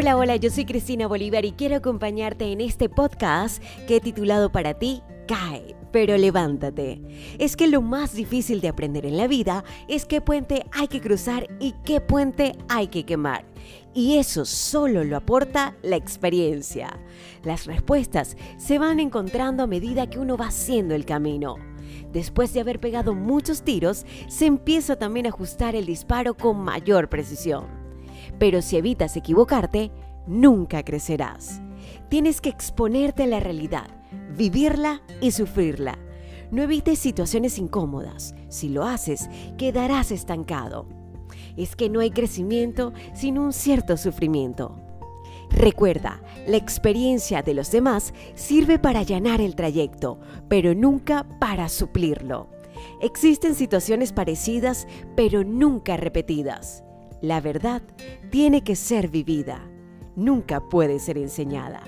Hola, hola, yo soy Cristina Bolívar y quiero acompañarte en este podcast que he titulado para ti Cae, pero levántate. Es que lo más difícil de aprender en la vida es qué puente hay que cruzar y qué puente hay que quemar. Y eso solo lo aporta la experiencia. Las respuestas se van encontrando a medida que uno va haciendo el camino. Después de haber pegado muchos tiros, se empieza también a ajustar el disparo con mayor precisión. Pero si evitas equivocarte, nunca crecerás. Tienes que exponerte a la realidad, vivirla y sufrirla. No evites situaciones incómodas. Si lo haces, quedarás estancado. Es que no hay crecimiento sin un cierto sufrimiento. Recuerda, la experiencia de los demás sirve para allanar el trayecto, pero nunca para suplirlo. Existen situaciones parecidas, pero nunca repetidas. La verdad tiene que ser vivida, nunca puede ser enseñada.